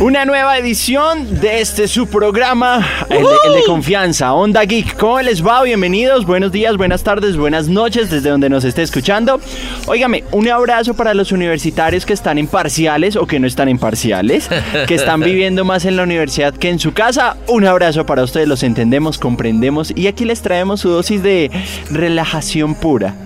Una nueva edición de este su programa, el, de- el de confianza, Onda Geek. ¿Cómo les va? Bienvenidos, buenos días, buenas tardes, buenas noches desde donde nos esté escuchando. Óigame, un abrazo para los universitarios que están en parciales o que no están en parciales, que están viviendo más en la universidad que en su casa. Un abrazo para ustedes, los entendemos, comprendemos y aquí les traemos su dosis de relajación pura.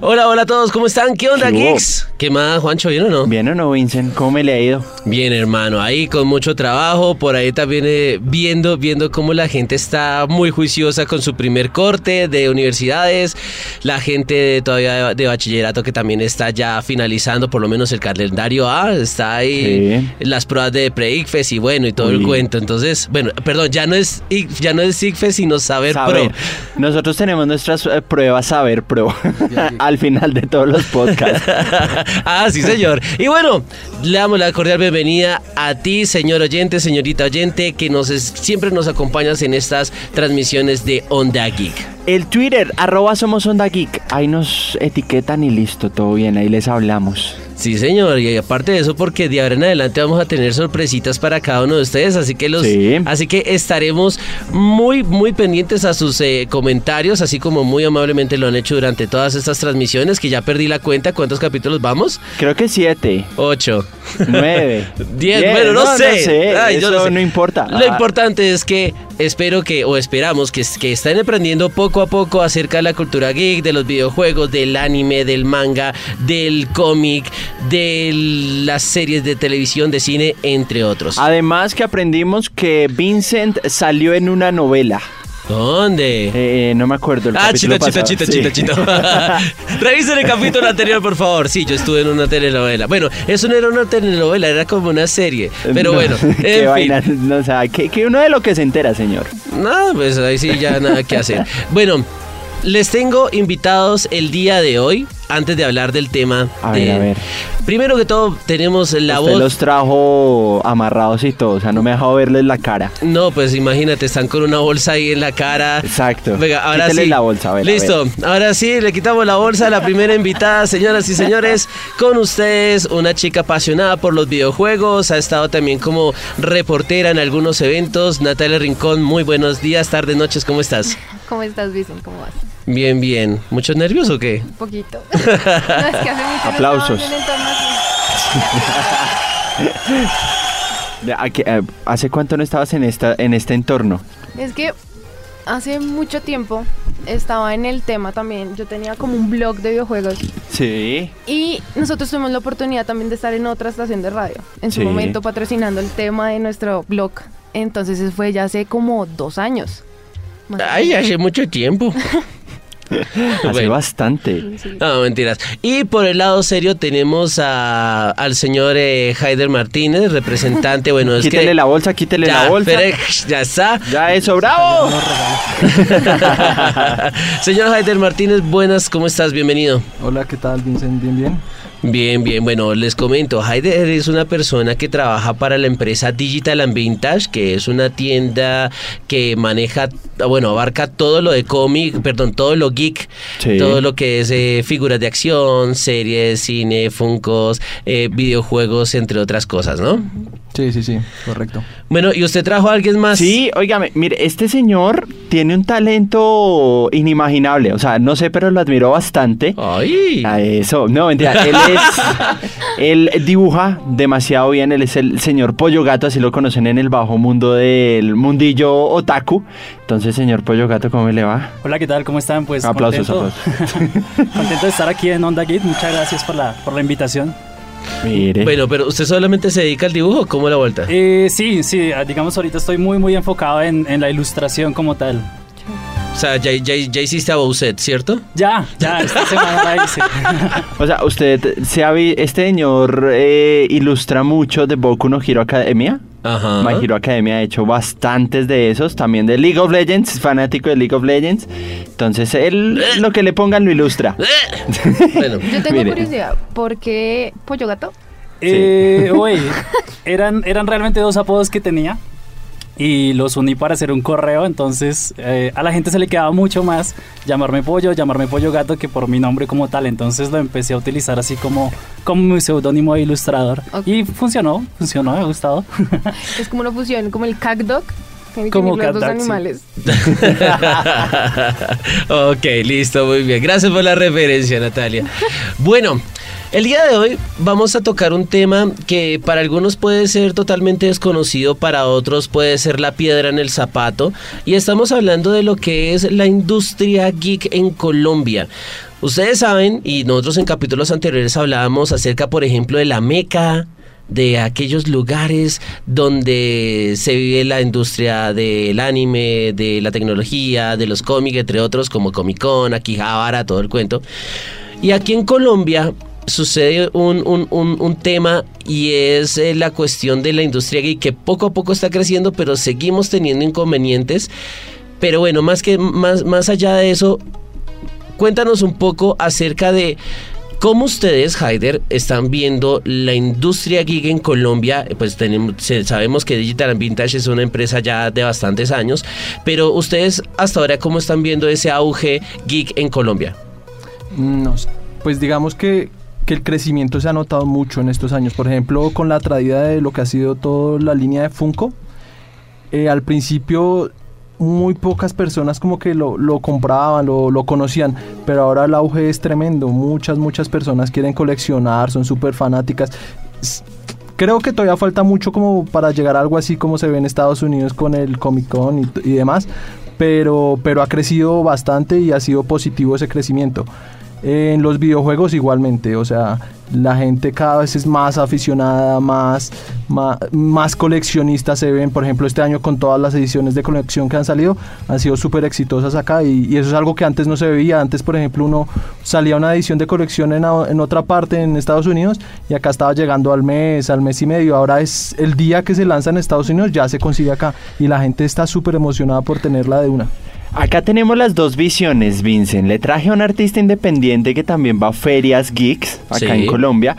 Hola, hola a todos, ¿cómo están? ¿Qué onda, ¿Qué hubo? geeks? ¿Qué más, Juancho? ¿Bien o no? ¿Bien o no, Vincent? ¿Cómo me le ha ido? Bien, hermano, ahí con mucho trabajo, por ahí también eh, viendo, viendo cómo la gente está muy juiciosa con su primer corte de universidades, la gente todavía de, de bachillerato que también está ya finalizando por lo menos el calendario A, está ahí las pruebas de pre-ICFES y bueno, y todo el cuento. Entonces, bueno, perdón, ya no es, ya no es ICFES, sino Saber, Saber. Pro. Nosotros tenemos nuestras eh, pruebas Saber Pro al final de todos los podcasts. ah, sí, señor. Y bueno, le damos la cordial bienvenida a ti, señor oyente, señorita oyente, que nos es- siempre nos acompañas en estas transmisiones de Onda Geek. El Twitter, arroba somos Onda Geek. Ahí nos etiquetan y listo, todo bien, ahí les hablamos. Sí, señor, y aparte de eso, porque de ahora en adelante vamos a tener sorpresitas para cada uno de ustedes, así que los, Sí. así que estaremos muy, muy pendientes a sus eh, comentarios, así como muy amablemente lo han hecho durante todas estas transmisiones, que ya perdí la cuenta, ¿cuántos capítulos vamos? Creo que siete, Ocho. nueve, Diez, diez, bueno, no, sé. Ay, yo eso sé. no importa. Lo Ah, importante es que espero que, o esperamos que, estén aprendiendo poco a poco acerca de la cultura geek, de los videojuegos, del anime, del manga, del cómic, de las series de televisión, de cine, entre otros. Además que aprendimos que Vincent salió en una novela. ¿Dónde? Eh, no me acuerdo. El Ah, chito, chito, chito, Sí. chito, chito. Revisen el capítulo anterior, por favor. Sí, yo estuve en una telenovela. Bueno, eso no era una telenovela, era como una serie. Pero No, bueno, qué fin. vaina, no, o sea, que, que uno de lo que se entera, señor. No, pues ahí sí ya nada que hacer. Bueno, les tengo invitados el día de hoy, antes de hablar del tema. A de- ver, a ver. Primero que todo, tenemos la Usted voz. los trajo amarrados y todo, o sea, no me ha dejado verles la cara. No, pues imagínate, están con una bolsa ahí en la cara. Exacto. Venga, ahora Quítele sí. la bolsa, a ver, a Listo. Ahora sí, le quitamos la bolsa a la primera invitada, señoras y señores. Con ustedes, una chica apasionada por los videojuegos. Ha estado también como reportera en algunos eventos. Natalia Rincón, muy buenos días, tardes, noches, ¿cómo estás? ¿Cómo estás, Vicen? ¿Cómo vas? Bien, bien. ¿Muchos nervios o qué? Un poquito. no, es que hace mucho Aplausos. estaba en un entorno así. De- ¿a qué- eh, ¿Hace cuánto no estabas en, esta, en este entorno? Es que hace mucho tiempo estaba en el tema también. Yo tenía como un blog de videojuegos. Sí. Y nosotros tuvimos la oportunidad también de estar en otra estación de radio. En su Sí. momento patrocinando el tema de nuestro blog. Entonces eso fue ya hace como dos años. Ay, hace mucho tiempo. Hace Bueno. bastante. sí. No, mentiras. Y por el lado serio tenemos a, al señor eh, Haider Martínez, representante, bueno, es Quítele que... la bolsa, quítele ya, la bolsa. pero, ya está. Ya eso, bravo. señor Haider Martínez, buenas, ¿cómo estás? Bienvenido. Hola, ¿qué tal, Vincent? Bien, bien. Bien, bien, bueno, les comento, Haider es una persona que trabaja para la empresa Digital and Vintage, que es una tienda que maneja, bueno, abarca todo lo de cómic, perdón, todo lo geek, Sí. todo lo que es eh, figuras de acción, series, cine, funcos, eh, videojuegos, entre otras cosas, ¿no? Sí, sí, sí, correcto. Bueno, ¿y usted trajo a alguien más? Sí, óigame, mire, este señor tiene un talento inimaginable. O sea, no sé, pero lo admiro bastante. Ay. A eso, no, mentira, él es, él dibuja demasiado bien, él es el señor Pollo Gato, así lo conocen en el bajo mundo del mundillo otaku. Entonces, señor Pollo Gato, ¿cómo le va? Hola, ¿qué tal? ¿Cómo están? Pues Aplausos, contento, contento de estar aquí en Onda Git. Muchas gracias por la, por la invitación. Mire. Bueno, pero ¿usted solamente se dedica al dibujo? ¿Cómo la vuelta? Eh, sí, sí, ah, digamos ahorita estoy muy, muy enfocado en, en la ilustración como tal. O sea, ya, ya, ya hiciste a Bowset, ¿cierto? Ya, ya, esta semana la hice. O sea, usted se ha vi- este señor eh, ilustra mucho de Boku no Hero Academia. Ajá. My Hero Academia ha hecho bastantes de esos, también de League of Legends, fanático de League of Legends. Entonces, él lo que le pongan lo ilustra. Bueno, Yo tengo Mire. curiosidad. ¿Por qué Pollo Gato? Eh, oye, eran, eran realmente dos apodos que tenía. Y los uní para hacer un correo. Entonces eh, a la gente se le quedaba mucho más llamarme pollo, llamarme pollo gato que por mi nombre como tal. Entonces lo empecé a utilizar así como, como mi seudónimo de ilustrador. Y funcionó, funcionó, me ha gustado. Es como una fusión, como el que Como los dos animales. ok, listo, muy bien. Gracias por la referencia, Natalia. Bueno, el día de hoy vamos a tocar un tema que para algunos puede ser totalmente desconocido, para otros puede ser la piedra en el zapato. Y estamos hablando de lo que es la industria geek en Colombia. Ustedes saben, y nosotros en capítulos anteriores hablábamos acerca, por ejemplo, de la Meca, de aquellos lugares donde se vive la industria del anime, de la tecnología, de los cómics, entre otros, como Comic Con, Akihabara, todo el cuento. Y aquí en Colombia sucede un, un- un- un tema y es eh, la cuestión de la industria geek que poco a poco está creciendo, pero seguimos teniendo inconvenientes. Pero bueno, más, que, más, más allá de eso, cuéntanos un poco acerca de cómo ustedes, Haider, están viendo la industria geek en Colombia. Pues tenemos, sabemos que Digital Vintage es una empresa ya de bastantes años, pero ustedes hasta ahora, ¿cómo están viendo ese auge geek en Colombia? No sé. Pues digamos que, que el crecimiento se ha notado mucho en estos años. Por ejemplo, con la traída de lo que ha sido toda la línea de Funko. eh, al principio muy pocas personas como que lo, lo compraban, lo, lo conocían, pero ahora el auge es tremendo. Muchas, muchas personas quieren coleccionar, son súper fanáticas. Creo que todavía falta mucho como para llegar a algo así como se ve en Estados Unidos con el Comic Con y, y demás, pero, pero ha crecido bastante y ha sido positivo ese crecimiento. En los videojuegos igualmente, o sea, la gente cada vez es más aficionada, más, más, más coleccionistas se ven, por ejemplo, este año con todas las ediciones de colección que han salido, han sido súper exitosas acá y, eso es algo que antes no se veía, antes por ejemplo uno salía una edición de colección en, en otra parte en Estados Unidos y acá estaba llegando al mes, al mes y medio, ahora es el día que se lanza en Estados Unidos ya se consigue acá y la gente está súper emocionada por tenerla de una. Acá tenemos las dos visiones, Vincent. Le traje a un artista independiente que también va a ferias geeks acá Sí. en Colombia.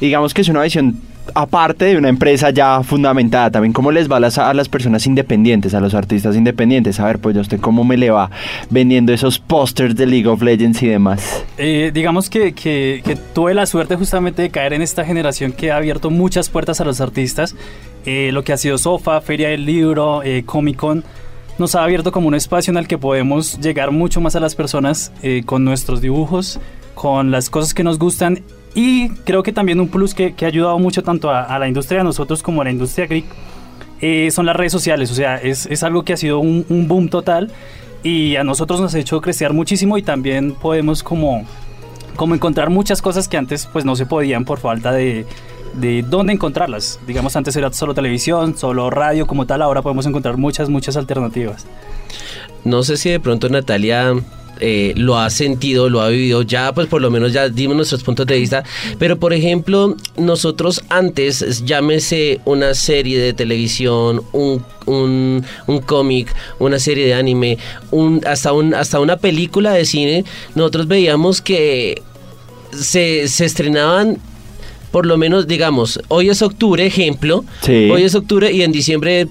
Digamos que es una visión aparte de una empresa ya fundamentada. También cómo les va a las, a las personas independientes, a los artistas independientes. A ver, pues, ¿a usted cómo me le va vendiendo esos pósters de League of Legends y demás? Eh, digamos que, que- que tuve la suerte justamente de caer en esta generación que ha abierto muchas puertas a los artistas. Eh, lo que ha sido Sofa, Feria del Libro, eh, Comic Con, nos ha abierto como un espacio en el que podemos llegar mucho más a las personas eh, con nuestros dibujos, con las cosas que nos gustan. Y creo que también un plus que, que ha ayudado mucho tanto a, a la industria de nosotros como a la industria geek eh, son las redes sociales. O sea, es, es algo que ha sido un, un boom total y a nosotros nos ha hecho crecer muchísimo y también podemos como como encontrar muchas cosas que antes pues no se podían por falta de, de dónde encontrarlas. Digamos, antes era solo televisión, solo radio como tal, ahora podemos encontrar muchas, muchas alternativas. No sé si de pronto Natalia eh, lo ha sentido, lo ha vivido, ya pues por lo menos ya dimos nuestros puntos de vista, pero por ejemplo nosotros antes, llámese una serie de televisión, un, un, un cómic, una serie de anime, un, hasta, un, hasta una película de cine, nosotros veíamos que se, se estrenaban por lo menos, digamos, hoy es octubre, ejemplo, Sí. hoy es octubre y en diciembre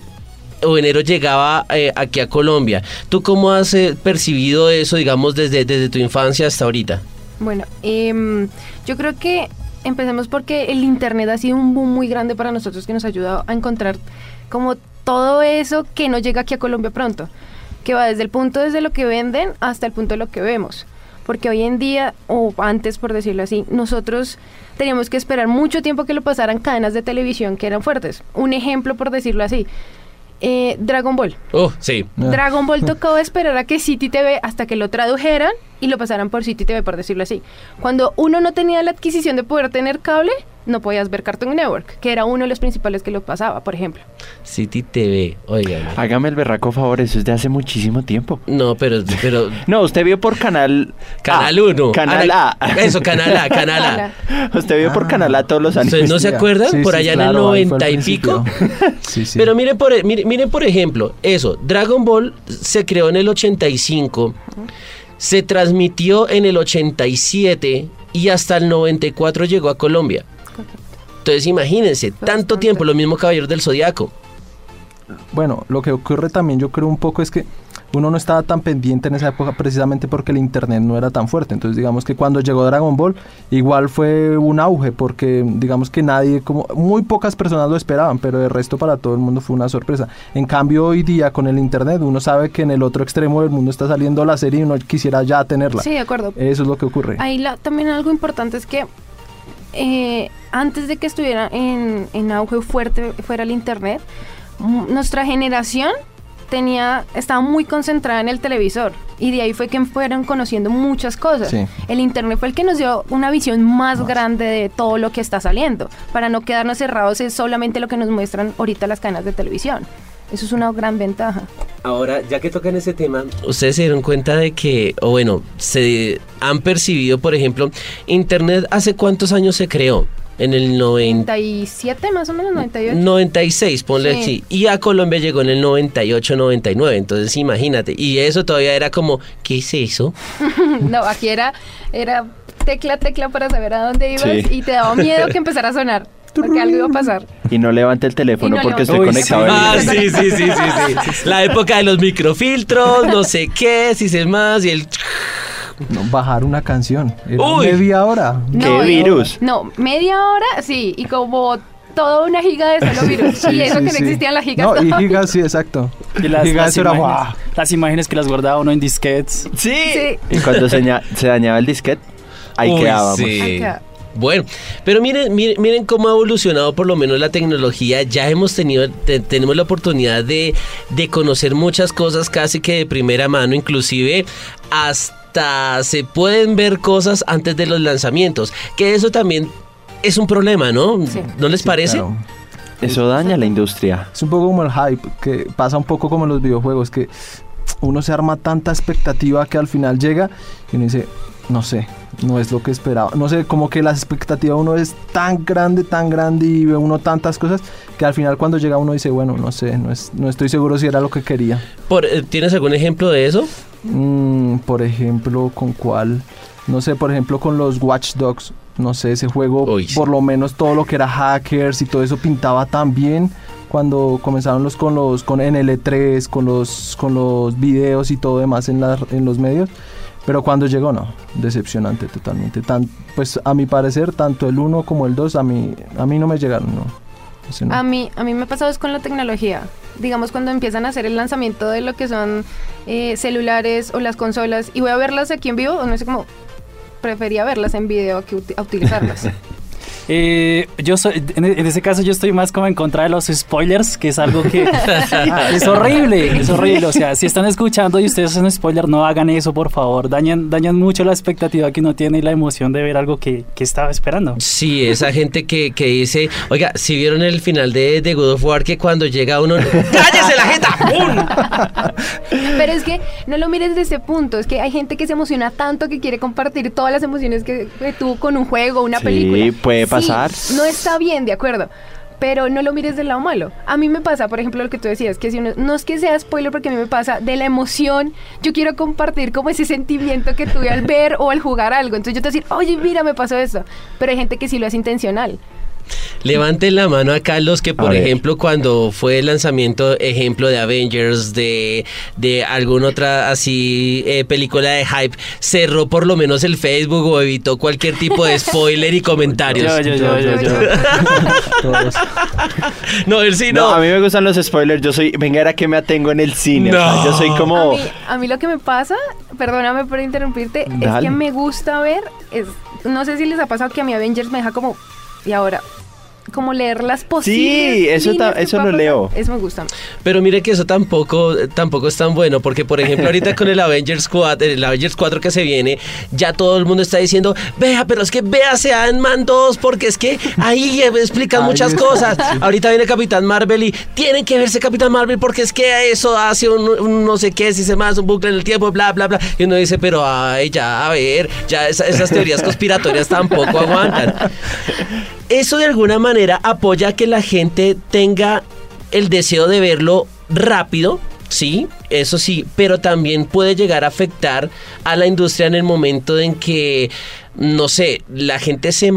o enero llegaba eh, aquí a Colombia. ¿Tú cómo has eh, percibido eso, digamos, desde, desde tu infancia hasta ahorita? Bueno, em, yo creo que empecemos porque el Internet ha sido un boom muy grande para nosotros que nos ha ayudado a encontrar como todo eso que no llega aquí a Colombia pronto, que va desde el punto desde lo que venden hasta el punto de lo que vemos. Porque hoy en día, o antes por decirlo así, nosotros teníamos que esperar mucho tiempo que lo pasaran cadenas de televisión que eran fuertes. Un ejemplo por decirlo así, eh, Dragon Ball. Oh, sí. Ah. Dragon Ball tocó esperar a que City TV hasta que lo tradujeran y lo pasaran por City TV, por decirlo así. Cuando uno no tenía la adquisición de poder tener cable, no podías ver Cartoon Network, que era uno de los principales que lo pasaba, por ejemplo. City TV, oigan. Hágame el berraco favor, eso es de hace muchísimo tiempo. No, pero, pero No, usted vio por canal Canal A. 1. Canal A. Eso, Canal A, Canal A. Usted vio por Ah. Canal A todos los años. ¿Ustedes no se acuerdan? Sí, por sí, allá claro, en el al 90 y pico. Sí, sí. Pero miren por, miren, miren, por ejemplo, eso, Dragon Ball se creó en el 85, se transmitió en el 87 y hasta el 94 llegó a Colombia. Entonces imagínense, tanto tiempo, lo mismo Caballeros del Zodiaco. bueno, lo que ocurre también yo creo un poco es que uno no estaba tan pendiente en esa época precisamente porque el internet no era tan fuerte. Entonces digamos que cuando llegó Dragon Ball igual fue un auge porque digamos que nadie, como muy pocas personas lo esperaban, pero de resto para todo el mundo fue una sorpresa. En cambio hoy día con el internet uno sabe que en el otro extremo del mundo está saliendo la serie y uno quisiera ya tenerla. Sí, de acuerdo. Eso es lo que ocurre. Ahí la, también algo importante es que eh, antes de que estuviera en, en auge fuerte fuera el internet, nuestra generación tenía estaba muy concentrada en el televisor y de ahí fue que fueron conociendo muchas cosas. Sí. El internet fue el que nos dio una visión más grande de todo lo que está saliendo, para no quedarnos cerrados en solamente lo que nos muestran ahorita las cadenas de televisión. Eso es una gran ventaja. Ahora, ya que tocan ese tema, ustedes se dieron cuenta de que, o bueno, se han percibido, por ejemplo, Internet hace cuántos años se creó? En el 90. 97 más o menos, 98. 96, ponle Sí. así. Y a Colombia llegó en el 98, 99. Entonces, imagínate. Y eso todavía era como, ¿qué es eso? No, aquí era, era tecla, tecla para saber a dónde ibas Sí. y te daba miedo que empezara a sonar. Porque algo iba a pasar. Y no levante el teléfono no porque estoy Uy, conectado. sí. Ah, sí, sí, sí, sí, sí. La época de los microfiltros, no sé qué, si sé más, y el... No, bajar una canción. Era Uy. media hora. ¿Qué No, virus? No, media hora, sí, y como toda una giga de solo virus. y eso Sí, que no sí. existían las gigas. No, y gigas, sí, exacto. Y las, gigas las era imágenes, guau. las imágenes que las guardaba uno en disquetes. Sí. Sí. Y cuando se, ña- se dañaba el disquete, ahí Uy, quedábamos. Ahí queda. Bueno, pero miren, miren, miren cómo ha evolucionado por lo menos la tecnología. Ya hemos tenido, te- tenemos la oportunidad de, de conocer muchas cosas casi que de primera mano, inclusive hasta se pueden ver cosas antes de los lanzamientos. Que eso también es un problema, ¿no? Sí. ¿No les Sí, parece? claro. Eso daña la industria. Es un poco como el hype, que pasa un poco como en los videojuegos, que uno se arma tanta expectativa que al final llega y uno dice, no sé, no es lo que esperaba. No sé, como que la expectativa de uno es tan grande, tan grande y ve uno tantas cosas que al final cuando llega uno dice, bueno, no sé, no, es, no estoy seguro si era lo que quería. Por- eh, ¿Tienes algún ejemplo de eso? Mm, por ejemplo, ¿con cuál? No sé, por ejemplo, con los Watch Dogs. No sé, ese juego, Uy, por lo menos todo lo que era hackers y todo eso pintaba tan bien cuando comenzaron los con los con NL3, con los con los videos y todo demás en, las- en los medios. Pero cuando llegó, no, decepcionante totalmente. Tan, pues a mi parecer, tanto el 1 como el 2 a mí, a mí no me llegaron, no. Ese no. A mí, a mí me ha pasado es con la tecnología. Digamos, cuando empiezan a hacer el lanzamiento de lo que son eh, celulares o las consolas y voy a verlas aquí en vivo, o no sé cómo, prefería verlas en video que a utilizarlas. Eh, yo soy, en, en ese caso yo estoy más como en contra de los spoilers, que es algo que es horrible, es horrible. O sea, si están escuchando y ustedes hacen spoiler, no hagan eso, por favor. Dañan, dañan mucho la expectativa que uno tiene y la emoción de ver algo que, que estaba esperando. Sí, esa gente que, que dice, oiga, si vieron el final de, de God of War que cuando llega uno, ¡cállese la jeta! Pero es que no lo mires desde ese punto, es que hay gente que se emociona tanto que quiere compartir todas las emociones que, que tuvo con un juego, una Sí, película. puede no está bien, de acuerdo. Pero no lo mires del lado malo. A mí me pasa, por ejemplo, lo que tú decías, que si uno, no es que sea spoiler, porque a mí me pasa de la emoción. Yo quiero compartir como ese sentimiento que tuve al ver o al jugar algo. Entonces yo te voy decir, oye, mira, me pasó esto. Pero hay gente que sí lo hace intencional. Levanten la mano acá los que, por A ver. ejemplo, cuando fue el lanzamiento, ejemplo de Avengers, de, de alguna otra así eh, película de hype, cerró por lo menos el Facebook o evitó cualquier tipo de spoiler y comentarios. Yo, yo, yo, yo, yo. Todos. No, él sí No, no. a mí me gustan los spoilers. Yo soy, venga, era que me atengo en el cine. o sea, No. yo soy A como. mí, a mí lo que me pasa, perdóname por interrumpirte, es que me gusta ver, es, no sé si les ha pasado que a mi Avengers me deja como, y ahora, como leer las posibles. eso líneas que eso pueda lo leo. Eso me gusta. Pero mire que eso tampoco, tampoco es tan bueno, porque por ejemplo ahorita con el Avengers 4, el Avengers 4 que se viene, ya todo el mundo está diciendo, vea, pero es que véase a Ant-Man 2, porque es que ahí explican muchas está. cosas. Ahorita viene Capitán Marvel y tienen que verse Capitán Marvel porque es que eso hace un, un no sé qué, si se más un bucle en el tiempo, bla, bla, bla. Y uno dice, pero ay, ya, a ver, ya esa- esas teorías conspiratorias tampoco aguantan. Eso de alguna manera apoya que la gente tenga el deseo de verlo rápido, sí, eso sí, pero también puede llegar a afectar a la industria en el momento en que, no sé, la gente se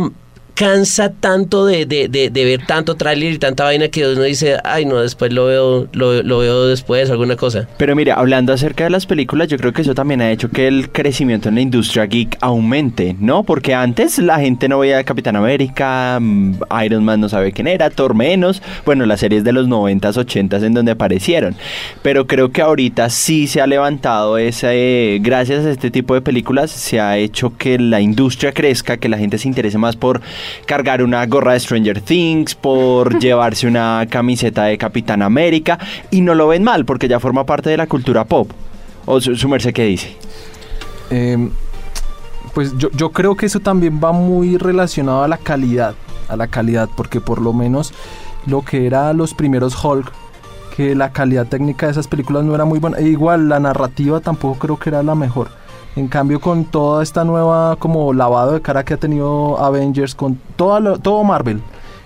cansa tanto de, de, de, ver tanto tráiler y tanta vaina que uno dice, ay no, después lo veo, lo, lo veo después, alguna cosa. Pero mira, hablando acerca de las películas, yo creo que eso también ha hecho que el crecimiento en la industria geek aumente, ¿no? Porque antes la gente no veía Capitán América, mm, Iron Man no sabe quién era, Thor menos, bueno, las series de los 90s, 80s en donde aparecieron. Pero creo que ahorita sí se ha levantado ese, gracias a este tipo de películas, se ha hecho que la industria crezca, que la gente se interese más por cargar una gorra de Stranger Things, por llevarse una camiseta de Capitán América, y no lo ven mal, porque ya forma parte de la cultura pop. ¿O su, su merced qué dice? Eh, pues yo, yo creo que eso también va muy relacionado a la calidad, a la calidad, porque por lo menos lo que era los primeros Hulk, que la calidad técnica de esas películas no era muy buena, e igual la narrativa tampoco creo que era la mejor. En cambio, con toda esta nueva como lavado de cara que ha tenido Avengers, con toda lo- todo Marvel,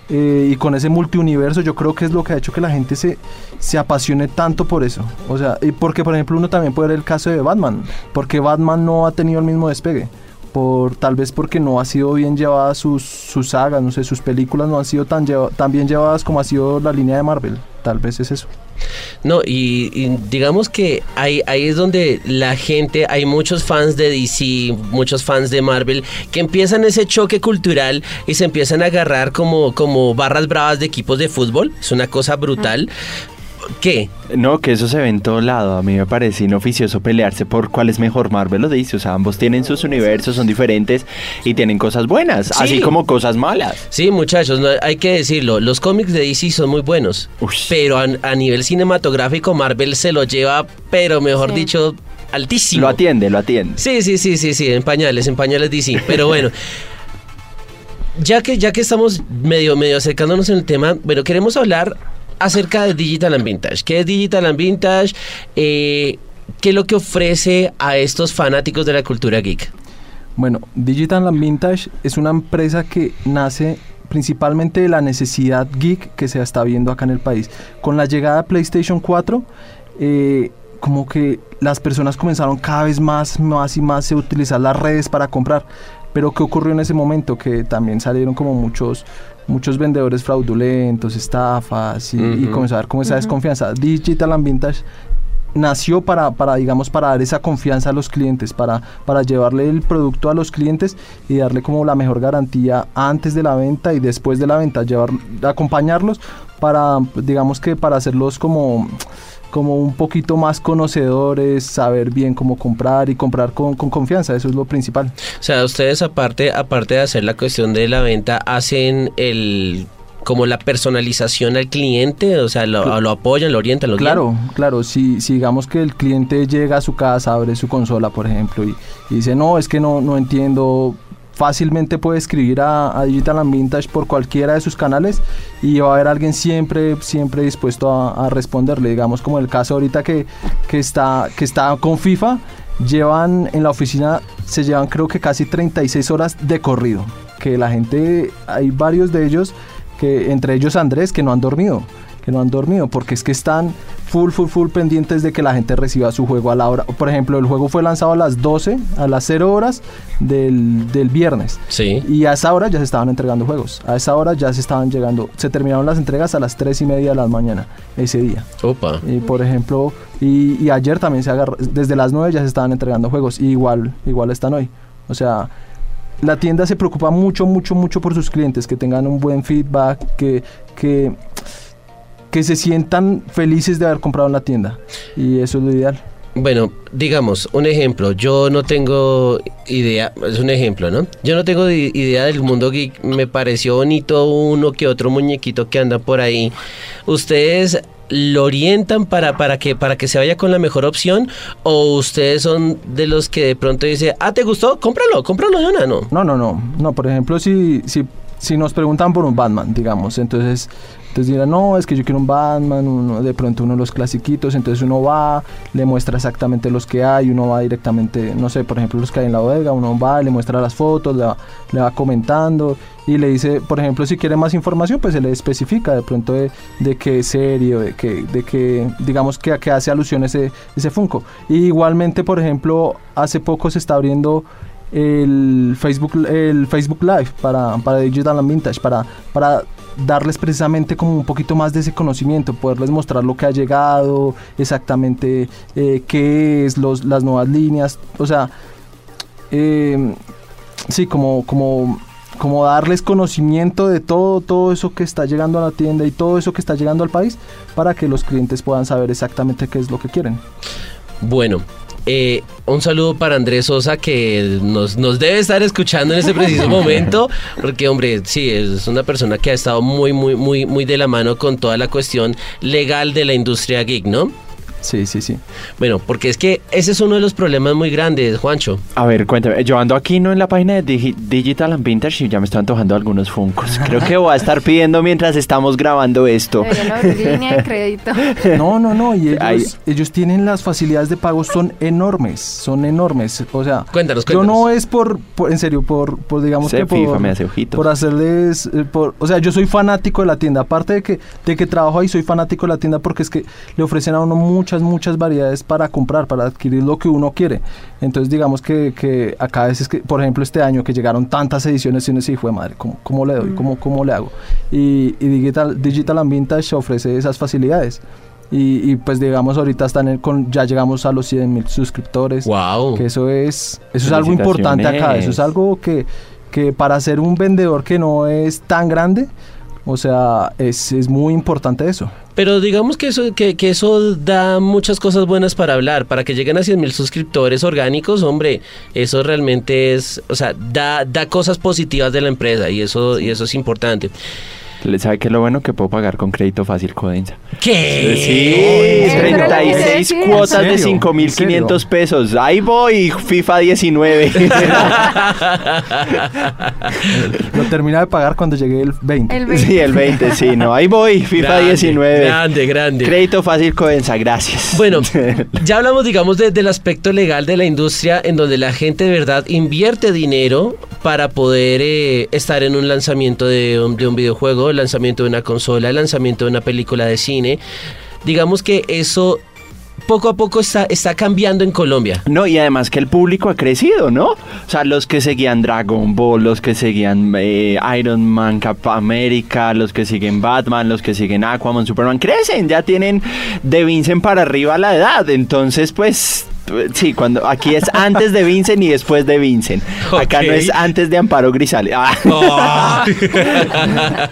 eh, y con ese multiuniverso, yo creo que es lo que ha hecho que la gente se, se apasione tanto por eso. O sea, y porque por ejemplo uno también puede ver el caso de Batman, porque Batman no ha tenido el mismo despegue. Por, tal vez porque no ha sido bien llevadas sus, sus sagas, no sé, sus películas no han sido tan, lleva- tan bien llevadas como ha sido la línea de Marvel. Tal vez es eso. No, y, y digamos que ahí, ahí es donde la gente, hay muchos fans de DC, muchos fans de Marvel, que empiezan ese choque cultural y se empiezan a agarrar como, como barras bravas de equipos de fútbol. Es una cosa brutal. ¿Qué? No, que eso se ve en todo lado. A mí me parece inoficioso pelearse por cuál es mejor. Marvel lo dice. O sea, ambos tienen sus universos, son diferentes y tienen cosas buenas, Sí. así como cosas malas. Sí, muchachos, no, hay que decirlo, los cómics de DC son muy buenos, pero a, a nivel cinematográfico Marvel se lo lleva, pero mejor Sí. dicho, altísimo. Lo atiende, lo atiende. Sí, sí, sí, sí, sí, en pañales, en pañales DC. Pero bueno, ya que, ya que estamos medio, medio acercándonos en el tema, bueno, queremos hablar acerca de Digital and Vintage. ¿Qué es Digital and Vintage? Eh, ¿Qué es lo que ofrece a estos fanáticos de la cultura geek? Bueno, Digital and Vintage es una empresa que nace principalmente de la necesidad geek que se está viendo acá en el país. Con la llegada de PlayStation 4, eh, como que las personas comenzaron cada vez más, más y más a utilizar las redes para comprar. Pero ¿qué ocurrió en ese momento? Que también salieron como muchos, muchos vendedores fraudulentos, estafas y, y Ujú. comenzó a haber como esa desconfianza. Digital and Vintage nació para, para, digamos, para dar esa confianza a los clientes, para, para llevarle el producto a los clientes y darle como la mejor garantía antes de la venta y después de la venta, llevar, acompañarlos para, digamos que para hacerlos como como un poquito más conocedores, saber bien cómo comprar y comprar con, con confianza, eso es lo principal. O sea, ustedes aparte, aparte de hacer la cuestión de la venta, hacen el como la personalización al cliente, o sea, lo, lo apoyan, lo orientan, lo guían. Claro, claro, si, si digamos que el cliente llega a su casa, abre su consola, por ejemplo, y, y dice, no, es que no, no entiendo, fácilmente puede escribir a, Digital and Vintage por cualquiera de sus canales y va a haber alguien siempre, siempre dispuesto a, a responderle, digamos como el caso ahorita que, que, está, que está con FIFA, llevan en la oficina, se llevan creo que casi 36 horas de corrido, que la gente, hay varios de ellos, que entre ellos Andrés, que no han dormido que no han dormido, porque es que están full, full, full pendientes de que la gente reciba su juego a la hora. Por ejemplo, el juego fue lanzado a las 12, a las 0 horas del, del viernes. Sí. Y a esa hora ya se estaban entregando juegos. A esa hora ya se estaban llegando. Se terminaron las entregas a las 3 y media de la mañana ese día. Opa. Y por ejemplo, y, y ayer también se agarró, desde las 9 ya se estaban entregando juegos. Y igual, igual están hoy. O sea, la tienda se preocupa mucho, mucho, mucho por sus clientes, que tengan un buen feedback, que, que, que se sientan felices de haber comprado en la tienda. Y eso es lo ideal. Bueno, digamos, un ejemplo, yo no tengo idea, es un ejemplo, ¿no? Yo no tengo idea del mundo geek, me pareció bonito uno que otro muñequito que anda por ahí. ¿Ustedes lo orientan para, para, que, para que se vaya con la mejor opción? ¿O ustedes son de los que de pronto dice, ah, ¿te gustó? Cómpralo, cómpralo de una, ¿no? No, no, no. No, por ejemplo, si, si, si nos preguntan por un Batman, digamos, entonces, entonces dirán, no, es que yo quiero un Batman, uno, de pronto uno de los clasiquitos, entonces uno va, le muestra exactamente los que hay, uno va directamente, no sé, por ejemplo, los que hay en la bodega, uno va, le muestra las fotos, le va, comentando y le dice, por ejemplo, si quiere más información, pues se le especifica de pronto de, de qué serie, de qué, de qué, digamos, que a qué hace alusión ese, ese Funko. Y igualmente, por ejemplo, hace poco se está abriendo el Facebook, el Facebook Live para, para Digital and Vintage, para, para darles precisamente como un poquito más de ese conocimiento, poderles mostrar lo que ha llegado, exactamente eh, qué es, los, las nuevas líneas, o sea, eh, sí, como, como, como darles conocimiento de todo, todo eso que está llegando a la tienda y todo eso que está llegando al país para que los clientes puedan saber exactamente qué es lo que quieren. Bueno, eh, un saludo para Andrés Sosa que nos, nos debe estar escuchando en este preciso momento, porque hombre, sí, es una persona que ha estado muy, muy, muy, muy de la mano con toda la cuestión legal de la industria geek, ¿no? Sí, sí, sí. Bueno, porque es que ese es uno de los problemas muy grandes, Juancho. A ver, cuéntame. Yo ando aquí no en la página de Digi- Digital and Vintage y ya me están antojando algunos funcos. Creo que voy a estar pidiendo mientras estamos grabando esto. Deberían abrir línea de crédito. No, no, no, y ellos, Ay. ellos tienen las facilidades de pago, son enormes, son enormes. O sea, Cuéntanos, yo no es por, por- en serio, por, por digamos Se que por, FIFA, me hace ojitos. por hacerles, eh, por, o sea, yo soy fanático de la tienda, aparte de que, de que trabajo ahí, soy fanático de la tienda porque es que le ofrecen a uno muchas, muchas variedades para comprar, para adquirir lo que uno quiere. Entonces, digamos que, que acá a veces que, por ejemplo, este año que llegaron tantas ediciones y uno sí fue madre, ¿cómo, cómo le doy? ¿Cómo, ¿Cómo le hago? Y, y Digital, Digital and Vintage ofrece esas facilidades. Y, y, pues digamos ahorita están en- con, ya llegamos a los 100 mil suscriptores. Wow. Que eso es, eso es algo importante acá, eso es algo que, que para ser un vendedor que no es tan grande, o sea, es, es muy importante eso. Pero digamos que eso, que, que eso da muchas cosas buenas para hablar. Para que lleguen a 100 mil suscriptores orgánicos, hombre, eso realmente es, o sea, da, da cosas positivas de la empresa y eso, y eso es importante. ¿Sabe qué es lo bueno? Que puedo pagar con crédito fácil Codensa. ¿Qué? Sí, Eso era lo que 36 decía. cuotas ¿En de serio? 5.500 pesos. Ahí voy, FIFA 19. Lo termina de pagar cuando llegue el 20. El 20. sí, el 20, sí, no. Ahí voy, FIFA Grande, 19. Grande, grande. Crédito fácil Codensa, gracias. Bueno, ya hablamos, digamos, de- del aspecto legal de la industria en donde la gente de verdad invierte dinero para poder eh, estar en un lanzamiento de un, de un videojuego, el lanzamiento de una consola, el lanzamiento de una película de cine. Digamos que eso poco a poco está, está cambiando en Colombia. No, y además que el público ha crecido, ¿no? O sea, los que seguían Dragon Ball, los que seguían eh, Iron Man, Cap America, los que siguen Batman, los que siguen Aquaman, Superman, crecen, ya tienen de Vincent para arriba la edad. Entonces, pues, sí, cuando aquí es antes de Vincent y después de Vincent. Acá no es antes de Amparo Grisales. Ah.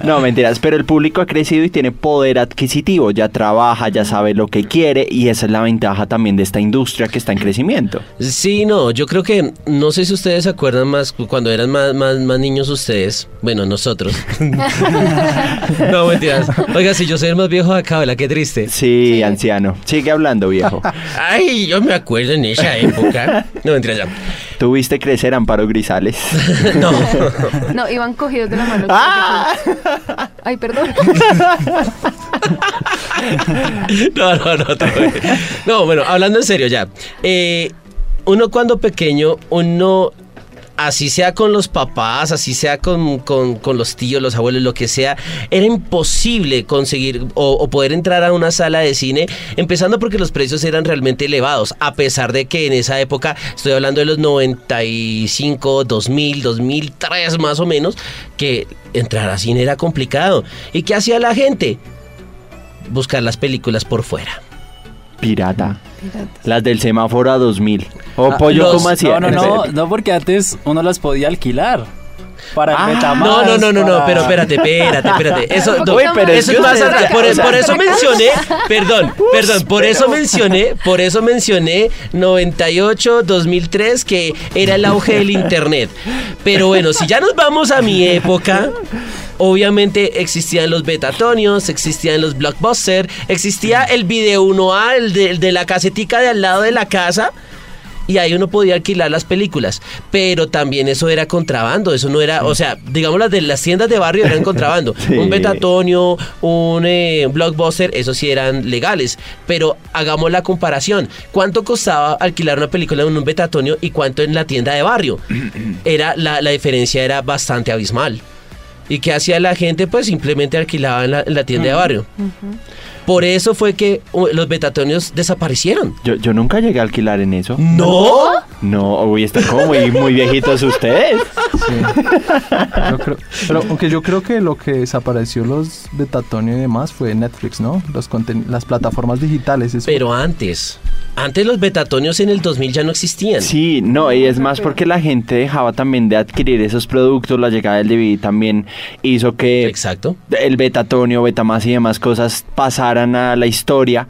No, mentiras, pero el público ha crecido y tiene poder adquisitivo, ya trabaja, ya sabe lo que quiere y esa es la ventaja también de esta industria que está en crecimiento. Sí, no, yo creo que, no sé si ustedes se acuerdan más cuando eran más, más, más niños ustedes, bueno, nosotros. no, mentiras. Oiga, si yo soy el más viejo de acá, ¿verdad? Qué triste. Sí, anciano. Sigue hablando, viejo. Ay, yo me acuerdo en esa época. No, mentiras ya. Tuviste crecer Amparo Grisales. No. No, iban cogidos de la mano. ¡Ah! Ay, perdón. No, no, no. No, bueno, hablando en serio ya. Eh, uno cuando pequeño, uno, así sea con los papás, así sea con, con- los tíos, los abuelos, lo que sea, era imposible conseguir o, o poder entrar a una sala de cine, empezando porque los precios eran realmente elevados, a pesar de que en esa época, estoy hablando de los 95, 2000, 2003 más o menos, que entrar a cine era complicado. ¿Y qué hacía la gente? Buscar las películas por fuera. Pirata. Las del semáforo a 2000. O Ah, pollo, los- ¿cómo hacía? No, no, no, no, porque antes uno las podía alquilar. Para Ah, el Betamax. No, no, no, no, no, para- pero espérate, espérate, espérate. Eso, no, pero eso es que más ustedes atrás. ya- Por, o sea- por eso mencioné, perdón, perdón, por eso mencioné, por eso mencioné 98, 2003, que era el auge del internet. Pero bueno, si ya nos vamos a mi época, obviamente existían los betatonios, existían los blockbuster, existía el video 1A, el de, el de la casetica de al lado de la casa. Y ahí uno podía alquilar las películas, pero también eso era contrabando, eso no era, o sea, digamos las de las tiendas de barrio eran contrabando. Sí. Un Betatonio, un eh, Blockbuster, esos sí eran legales, pero hagamos la comparación. ¿Cuánto costaba alquilar una película en un Betatonio y cuánto en la tienda de barrio? Era la, la diferencia era bastante abismal. ¿Y qué hacía la gente? Pues simplemente alquilaba en la, en la tienda de barrio. Por eso fue que uh, los betatonios desaparecieron. Yo, yo nunca llegué a alquilar en eso. ¿No? No, uy, están como muy, muy viejitos ustedes. Sí. Yo creo- pero aunque yo creo que lo que desapareció los Betatonio y demás fue Netflix, ¿no? Los conten- las plataformas digitales. eso- Pero antes. Antes los betatonios en el 2000 ya no existían. Sí, no, y es más porque la gente dejaba también de adquirir esos productos, la llegada del DVD también hizo que Exacto. el Betatonio, Betamax y demás cosas pasaran a la historia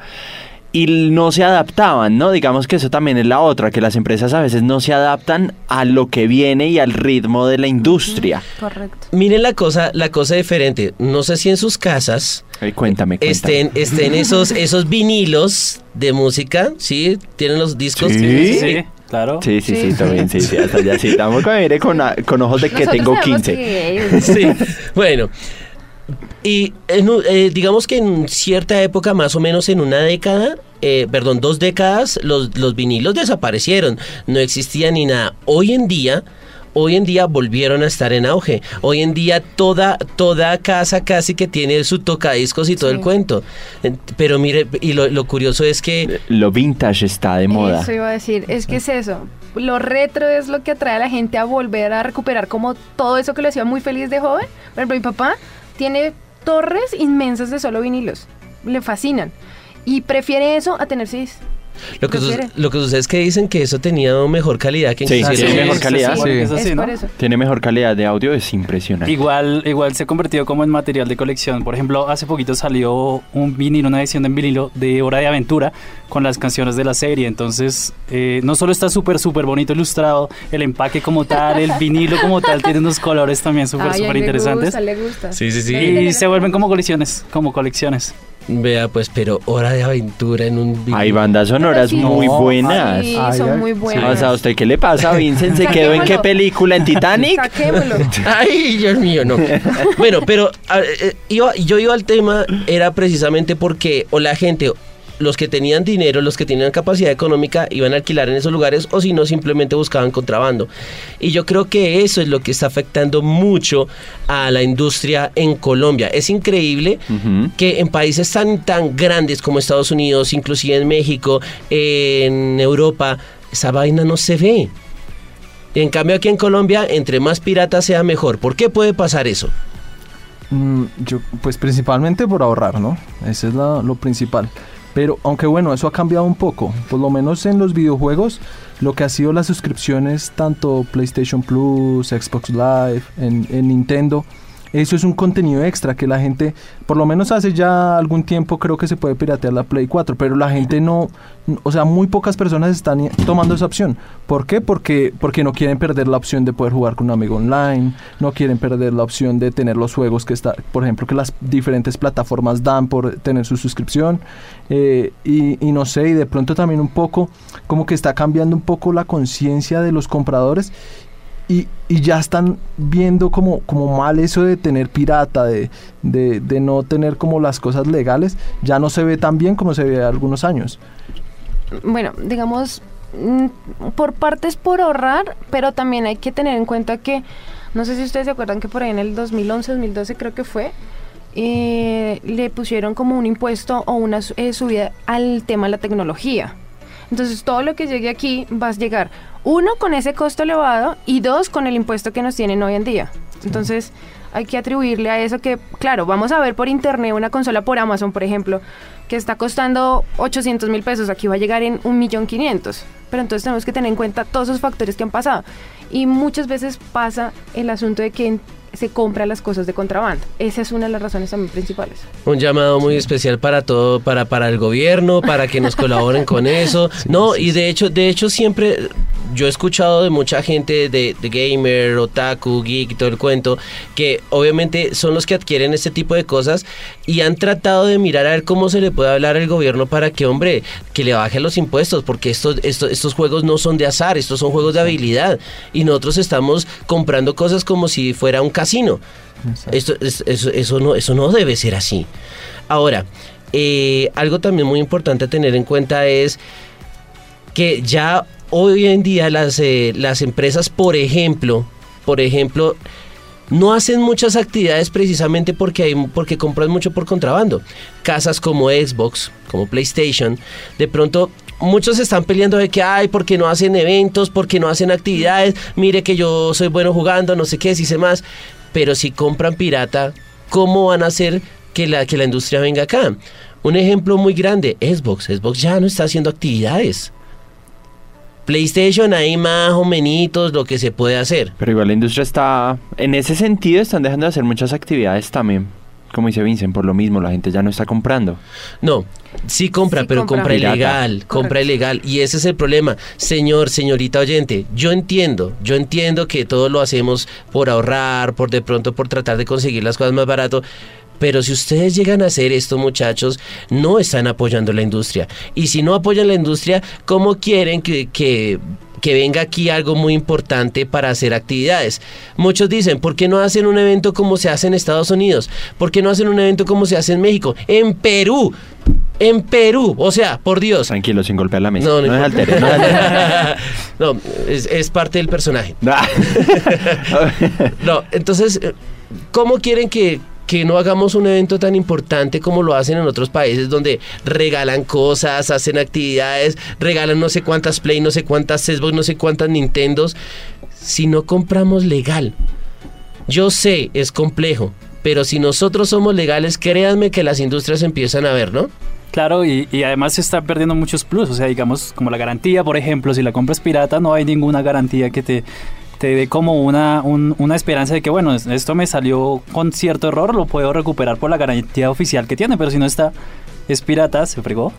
y no se adaptaban, ¿no? Digamos que eso también es la otra, que las empresas a veces no se adaptan a lo que viene y al ritmo de la industria. Correcto. Miren la cosa, la cosa diferente. No sé si en sus casas Ay, cuéntame, cuéntame. estén, estén esos, esos vinilos de música, ¿sí? Tienen los discos. Sí. Sí, claro. Sí, sí, sí, Sí. también, sí, sí, hasta allá sí. Estamos con, mire, con, a- con ojos de que Nosotros tengo sabemos 15. que- Sí, bueno. Y en eh, digamos que en cierta época, más o menos en una década, eh, perdón, dos décadas, los, los vinilos desaparecieron, no existía ni nada. Hoy en día, hoy en día volvieron a estar en auge. Hoy en día toda, toda casa casi que tiene su tocadiscos y todo Sí. el cuento. Pero mire, y lo, lo curioso es que Lo vintage está de moda. Eso iba a decir, es que es eso. Lo retro es lo que atrae a la gente a volver a recuperar como todo eso que lo hacía muy feliz de joven. Por ejemplo, mi papá tiene torres inmensas de solo vinilos. Le fascinan. Y prefiere eso a tener CDs. Lo que, su- lo que sucede es que dicen que eso tenía mejor calidad que Sí, inclusive- tiene Sí, mejor calidad. Sí. es así, ¿no? Tiene mejor calidad de audio, es impresionante. Igual, igual se ha convertido como en material de colección. Por ejemplo, hace poquito salió un vinilo, una edición de vinilo de Hora de Aventura con las canciones de la serie. Entonces, eh, no solo está súper, súper bonito ilustrado, el empaque como tal, el vinilo como tal, tiene unos colores también súper, súper interesantes. gusta, le gusta. Sí, sí, sí. Y se vuelven como colecciones, como colecciones. Vea, pues, pero hora de aventura en un. Hay bandas sonoras sí. muy No, buenas. Sí, Ay, son ay. muy O buenas. sea, ¿a usted qué le pasa, Vincent? ¿Se quedó en qué película? ¿En Titanic? Saquémoslo. Ay, Dios mío, no. bueno, pero a- eh, iba- yo iba al tema, era precisamente porque o la gente, los que tenían dinero, los que tenían capacidad económica, iban a alquilar en esos lugares o si no, simplemente buscaban contrabando. Y yo creo que eso es lo que está afectando mucho a la industria en Colombia. Es increíble que en países tan, tan grandes como Estados Unidos, inclusive en México, en Europa, esa vaina no se ve. En cambio aquí en Colombia, entre más pirata sea mejor. ¿Por qué puede pasar eso? Mm, yo, pues principalmente por ahorrar, ¿no? Ese es la- lo principal. Pero aunque bueno, eso ha cambiado un poco. Por lo menos en los videojuegos, lo que ha sido las suscripciones, tanto PlayStation Plus, Xbox Live, en, en Nintendo, eso es un contenido extra que la gente, por lo menos hace ya algún tiempo creo que se puede piratear la Play 4, pero la gente no, o sea, muy pocas personas están tomando esa opción. ¿Por qué? Porque, porque no quieren perder la opción de poder jugar con un amigo online, no quieren perder la opción de tener los juegos que está, por ejemplo, que las diferentes plataformas dan por tener su suscripción. eh, y, y no sé, y de pronto también un poco, como que está cambiando un poco la conciencia de los compradores y, y ya están viendo como, como mal eso de tener pirata, de, de, no tener como las cosas legales, ya no se ve tan bien como se veía algunos años. bueno, digamos, mm, por partes por ahorrar, pero también hay que tener en cuenta que, no sé si ustedes se acuerdan que por ahí en el 2011, 2012 creo que fue, eh, le pusieron como un impuesto o una eh, subida al tema de la tecnología. Entonces todo lo que llegue aquí va a llegar, uno, con ese costo elevado y dos, con el impuesto que nos tienen hoy en día. Entonces hay que atribuirle a eso que, claro, vamos a ver por internet una consola por Amazon, por ejemplo, que está costando 800 mil pesos, aquí va a llegar en 1.500.000. Pero entonces tenemos que tener en cuenta todos esos factores que han pasado. Y muchas veces pasa el asunto de que se compra las cosas de contrabando. Esa es una de las razones también principales. Un llamado muy especial para todo, para, para el gobierno, para que nos colaboren con eso. no, y de hecho, de hecho siempre yo he escuchado de mucha gente de, de gamer, otaku, geek todo el cuento, que obviamente son los que adquieren este tipo de cosas y han tratado de mirar a ver cómo se le puede hablar al gobierno para que, hombre, que le baje los impuestos, porque estos, estos, estos juegos no son de azar, estos son juegos de habilidad. Y nosotros estamos comprando cosas como si fuera un casino. Esto, es- eso, eso, no, eso no debe ser así. Ahora, eh, algo también muy importante a tener en cuenta es que ya hoy en día las, eh, las empresas, por ejemplo, por ejemplo, no hacen muchas actividades precisamente porque, hay, porque compran mucho por contrabando. Casas como Xbox, como PlayStation, de pronto muchos están peleando de que, ay, porque no hacen eventos, porque no hacen actividades, mire que yo soy bueno jugando, no sé qué, si sé más, pero si compran pirata, ¿cómo van a hacer que la, que la industria venga acá? Un ejemplo muy grande, Xbox. Xbox ya no está haciendo actividades. PlayStation ahí más o menos lo que se puede hacer. Pero igual la industria está, en ese sentido, están dejando de hacer muchas actividades también. Como dice Vincent, por lo mismo, la gente ya no está comprando. No, sí compra, Sí pero compra. compra Pirata. ilegal, compra Correcto. ilegal. Y ese es el problema. Señor, señorita oyente, yo entiendo, yo entiendo que todo lo hacemos por ahorrar, por de pronto por tratar de conseguir las cosas más barato. Pero si ustedes llegan a hacer esto, muchachos, no están apoyando la industria. Y si no apoyan la industria, ¿cómo quieren que, que, que venga aquí algo muy importante para hacer actividades? Muchos dicen, ¿por qué no hacen un evento como se hace en Estados Unidos? ¿Por qué no hacen un evento como se hace en México? En Perú. En Perú. O sea, por Dios. Tranquilo, sin golpear la mesa. No, No, no alteres, no es no, es, es parte del personaje. No, entonces, ¿cómo quieren que, que no hagamos un evento tan importante como lo hacen en otros países donde regalan cosas, hacen actividades, regalan no sé cuántas Play, no sé cuántas Xbox, no sé cuántas Nintendos, si no compramos legal? Yo sé, es complejo, pero si nosotros somos legales, créanme que las industrias empiezan a ver, ¿no? Claro, y, y además se está perdiendo muchos plus. O sea, digamos, como la garantía, por ejemplo, si la compras pirata, no hay ninguna garantía que te, te dé como una, un- una esperanza de que, bueno, es- esto me salió con cierto error, lo puedo recuperar por la garantía oficial que tiene, pero si no está, es pirata, se fregó.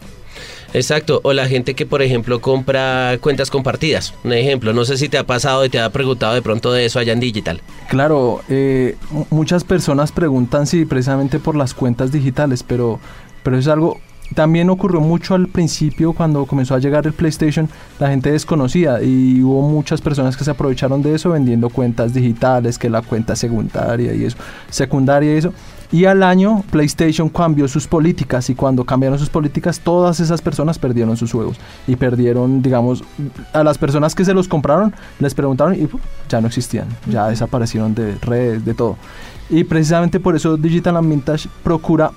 Exacto, o la gente que por ejemplo compra cuentas compartidas. Un ejemplo, no sé si te ha pasado y te ha preguntado de pronto de eso allá en digital. Claro, eh, mu- muchas personas preguntan si precisamente por las cuentas digitales, pero, pero es algo... También ocurrió mucho al principio cuando comenzó a llegar el PlayStation, la gente desconocía y hubo muchas personas que se aprovecharon de eso vendiendo cuentas digitales, que la cuenta secundaria y eso, secundaria y eso. Y al año PlayStation cambió sus políticas y cuando cambiaron sus políticas todas esas personas perdieron sus juegos y perdieron, digamos, a las personas que se los compraron les preguntaron y ya no existían, ya desaparecieron de redes, de todo. Y precisamente por eso Digital and Vintage procura,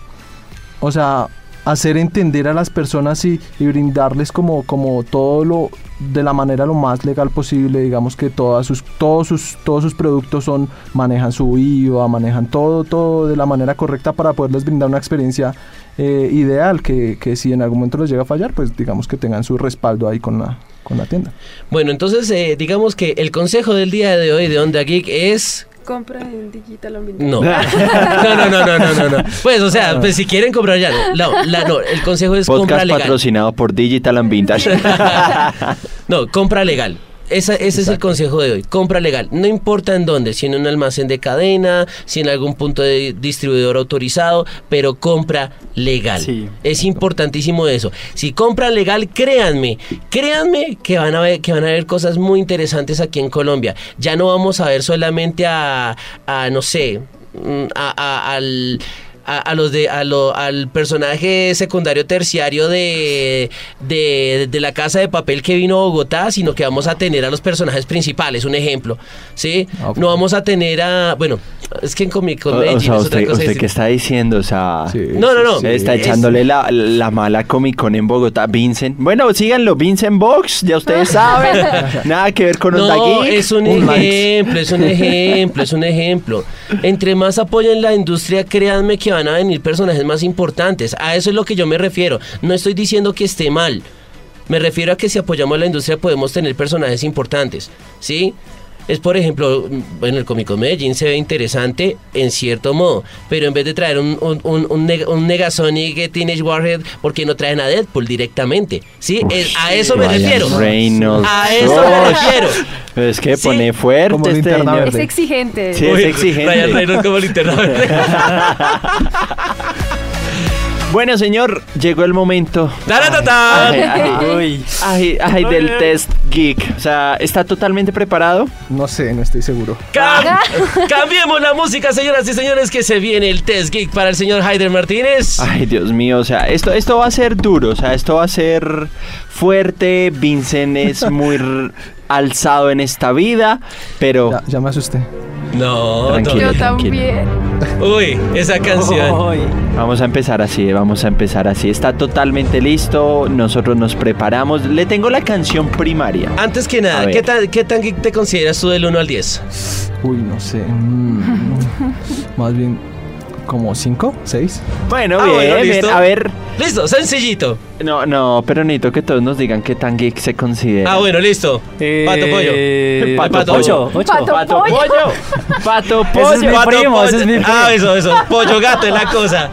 o sea, hacer entender a las personas y, y brindarles como, como todo lo de la manera lo más legal posible, digamos que todas sus, todos sus, todos sus productos son, manejan su IVA, manejan todo, todo de la manera correcta para poderles brindar una experiencia eh, ideal, que, que si en algún momento les llega a fallar, pues digamos que tengan su respaldo ahí con la, con la tienda. Bueno, entonces eh, digamos que el consejo del día de hoy de Onda Geek es... Compra en Digital and No. no, no, no, no, no, no, no. Pues, o sea, pues si quieren comprar ya. No, la- no, el consejo es compra Podcast legal. patrocinado por Digital and Vintage. No, compra legal. Esa- ese es el consejo de hoy. Compra legal. No importa en dónde, si en un almacén de cadena, si en algún punto de distribuidor autorizado, pero compra legal. Sí. Es importantísimo eso. Si compran legal, créanme, créanme que van a ver que van a ver cosas muy interesantes aquí en Colombia. Ya no vamos a ver solamente a, a, no sé, mm, a- a- al a, a los de a lo- al personaje secundario terciario de, de, de la casa de papel que vino a Bogotá, sino que vamos a tener a los personajes principales, un ejemplo, ¿sí? Ah. No vamos a tener a, bueno, es que en Comic Con o, o Medellín sea, es otra usted, cosa usted qué distinta. está diciendo, o sea... Sí, No, no, no. sí, Está Es- echándole la, la mala Comic Con en Bogotá. Vincent. Bueno, síganlo, Vincent Box, ya ustedes saben. Nada que ver con Onda No, Geek. es un ejemplo, es un ejemplo, es un ejemplo. Entre más apoyen la industria, créanme que van a venir personajes más importantes. A eso es lo que yo me refiero. No estoy diciendo que esté mal. Me refiero a que si apoyamos a la industria podemos tener personajes importantes, ¿sí? Es por ejemplo, bueno, el Comic Con Medellín se ve interesante en cierto modo, pero en vez de traer un, un, un, un, neg- un Negasonic Teenage Warhead, ¿por qué no traen a Deadpool directamente? ¿Sí? Es- a eso me Ryan refiero. Reynolds. A eso me refiero. Es que Sí. pone fuerte Como este verde. Es exigente. Sí. es Uy, exigente. Ryan Reynolds como linterna verde. Bueno, señor, llegó el momento. Ay, ay, Uy. ay, ay, del test geek. O sea, ¿está totalmente preparado? No sé, no estoy seguro. Cam- Cambiemos la música, señoras y señores, que se viene el test geek para el señor Haider Martínez. Ay, Dios mío, o sea, esto, esto va a ser duro, o sea, esto va a ser fuerte. Vincent es muy r- alzado en esta vida, pero Ya, ya me asusté. No, Tranquilo. Yo tranquilo. también. Uy, esa canción. Vamos a empezar así, vamos a empezar así. Está totalmente listo, nosotros nos preparamos. Le tengo la canción primaria. Antes que nada. ¿qué tan, ¿qué tan geek te consideras tú del 1 al 10? Uy, no sé. mm, más bien como 5, 6. Bueno, Ah, bien, bueno, bien. A ver, Listo, sencillito. no, no, pero necesito que todos nos digan qué tan geek se considera. Ah, bueno, listo. eh, Pato pollo. Pato Pato ocho, pollo. ocho. Pato Pato pollo. pollo. Pato Ese es pollo. mi Pato primo, pollo. ese es mi primo. Ah, eso, eso. Pollo gato es la cosa.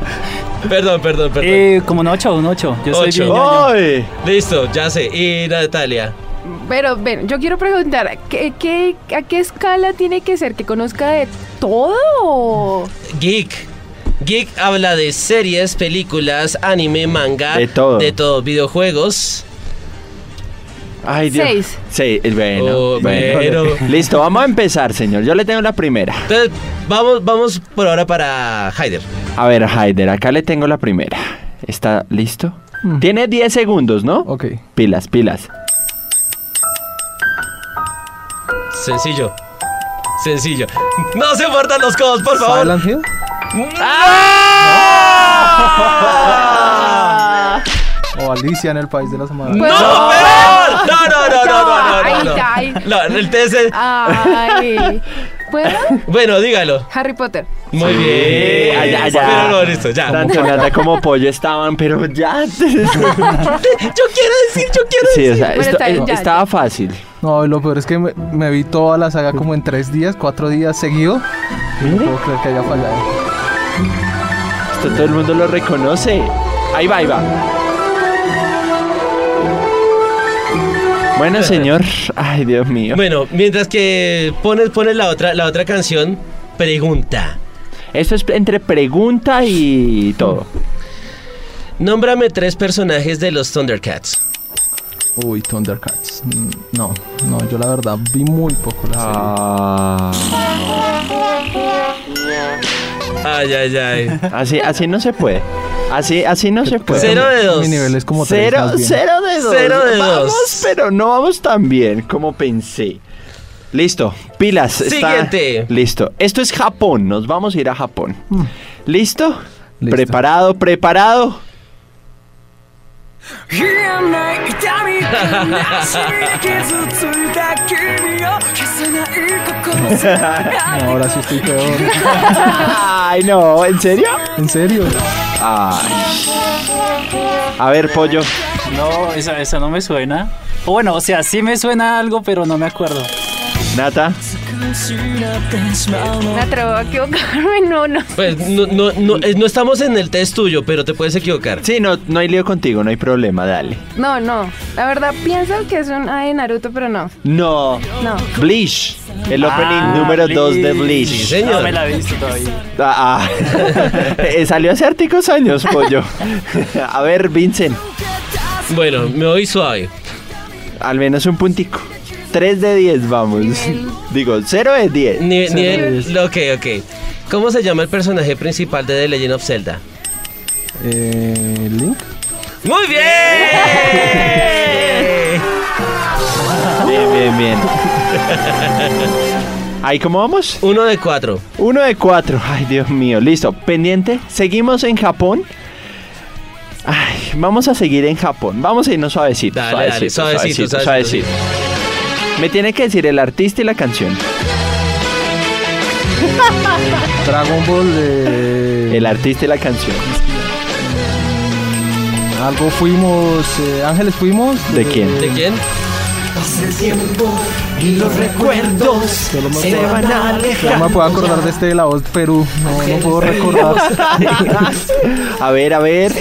Perdón, perdón, perdón. Eh, como un 8, un 8. Yo soy Ocho. bien ñoño. ¡Ay! Listo, ya sé. Y Natalia. Pero, ven, yo quiero preguntar, ¿qué, qué, a qué escala tiene que ser? ¿Que conozca de todo? o- Geek. Geek habla de series, películas, anime, manga. De todo. De todo. Videojuegos. Ay, Dios. Seis. Sí, bueno, Oh, bueno. bueno. Listo, vamos a empezar, señor. Yo le tengo la primera. Entonces, vamos, vamos por ahora para Haider. A ver, Haider, acá le tengo la primera. ¿Está listo? Mm. Tiene 10 segundos, ¿no? Ok. Pilas, pilas. Sencillo. Sencillo. No se muerdan los codos, por favor. Silent Hill. O Alicia en el País de las Maravillas. Pues- ¡No, peor! No, no, no, no, no, no, Ay, no, no. ay. No, el TS. Ay. ¿Puedo? Bueno, dígalo. Harry Potter. Muy bien. allá, allá. Pero no, listo, ya. Tanto nada como pollo estaban, pero ya. Yo quiero decir, yo quiero Sí, o sea, Bueno, esto- está bien, ya, estaba ya. fácil. No, lo peor es que me, me vi toda la saga como en tres días, cuatro días seguido. Y no puedo creer que haya fallado. Esto todo el mundo lo reconoce. Ahí va, ahí va. Bueno, señor. Ay, Dios mío. Bueno, mientras que pones, pones la otra, la otra canción, pregunta. Esto es entre pregunta y todo. Nómbrame tres personajes de los Thundercats. Uy, Thundercats. Mm, No, no, yo la verdad vi muy poco la serie. Ah, Ay, ay, ay. así, así no se puede. Así, así no se puede. Cero de dos. Mi nivel es como Cero, cero de dos. Cero de vamos, dos. pero no vamos tan bien como pensé. Listo, pilas. está- Siguiente. Listo. Esto es Japón. Nos vamos a ir a Japón. Mm. ¿Listo? Listo. Preparado, preparado. No, ahora sí estoy peor. Ay, no, ¿en serio? ¿En serio? Ay. A ver, pollo. No, esa, esa no me suena. O bueno, o sea, sí me suena algo, pero no me acuerdo. Nata. Me atrevo a equivocarme, no, no. Pues no, no, no, eh, no estamos en el test tuyo, pero te puedes equivocar. Sí, no, no hay lío contigo, no hay problema, dale. No, no. La verdad pienso que es un A de Naruto, pero no. No. No. Bleach. El opening Ah, número 2 de Bleach. Sí, señor. No me la he visto todavía. Ah, ah. Eh, Salió hace articos años, pollo. A ver, Vincent. Bueno, me voy suave. Al menos un puntico. 3 de 10, vamos. Digo, 0 de 10. Ni, sí, el- ok, ok. ¿Cómo se llama el personaje principal de The Legend of Zelda? Eh, Link. ¡Muy bien! Bien, bien, bien. ¿Ahí cómo vamos? Uno de cuatro. Uno de cuatro. Ay, Dios mío. Listo. Pendiente. Seguimos en Japón. Ay, vamos a seguir en Japón. Vamos a irnos suavecito. Dale, dale, suavecito, suavecito, suavecito. Me tiene que decir el artista y la canción. Dragon Ball. eh, El artista y la canción. algo fuimos. eh, Ángeles fuimos. ¿De quién? ¿De quién? Solo me puedo, no me puedo acordar de este de la voz de Perú. No, no puedo recordar. A ver, a ver.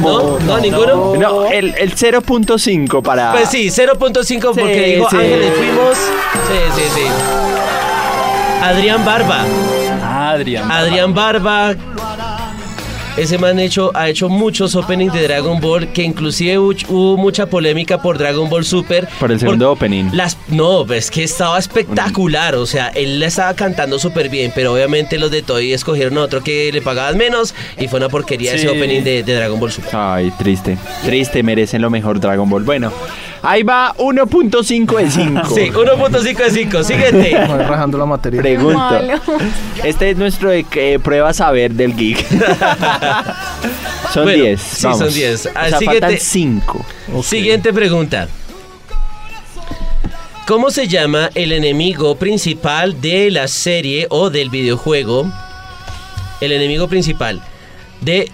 ¿No? ¿No? ¿Ninguno? No, el, el 0.5 para. Pues sí, 0.5 porque Sí, dijo sí. Ángeles fuimos. Sí, sí, sí. Adrián Barba. Adrián. Adrián Barba. Ese man hecho, ha hecho muchos openings de Dragon Ball que inclusive hubo, mucha polémica por Dragon Ball Super. Por el segundo opening. Las, no, es que estaba espectacular. O sea, él la estaba cantando súper bien, pero obviamente los de Toei escogieron otro que le pagaban menos y fue una porquería ese opening de, de Dragon Ball Super. Ay, triste. Triste, merecen lo mejor Dragon Ball. Bueno, Ahí va 1.5 de 5. Sí, 1.5 de 5. Siguiente. Voy rajando la materia. Pregunto. Este es nuestro de que prueba saber del geek. son Bueno, 10. sí, vamos. son 10. O Al sea, siguiente- faltan 5. Siguiente pregunta. ¿Cómo se llama el enemigo principal de la serie o del videojuego? El enemigo principal de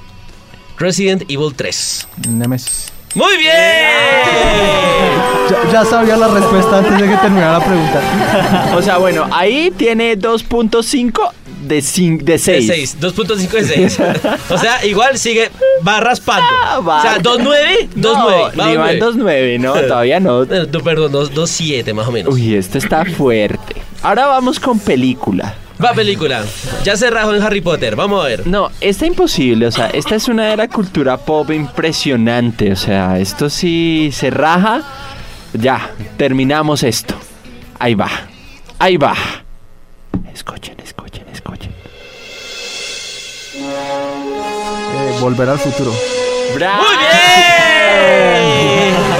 Resident Evil 3. Nemesis. ¡Muy bien! Ya, ya sabía la respuesta antes de que terminara la pregunta. O sea, bueno, ahí tiene 2.5 de, cin- de De 6. 6, 2.5 de 6. O sea, igual sigue, va raspando. Ah, va. O sea, 2.9, 2.9. No, ni va en 2.9, no, todavía no. Perdón, 2- 2.7 más o menos. Uy, esto está fuerte. Ahora vamos con película. Va película. Ya se rajó en Harry Potter. Vamos a ver. No, está imposible, o sea, esta es una de la cultura pop impresionante, o sea, esto sí se raja. Ya, terminamos esto. Ahí va, ahí va. Escuchen, escuchen, escuchen. Eh, volver al futuro. ¡Bravo! ¡Muy bien!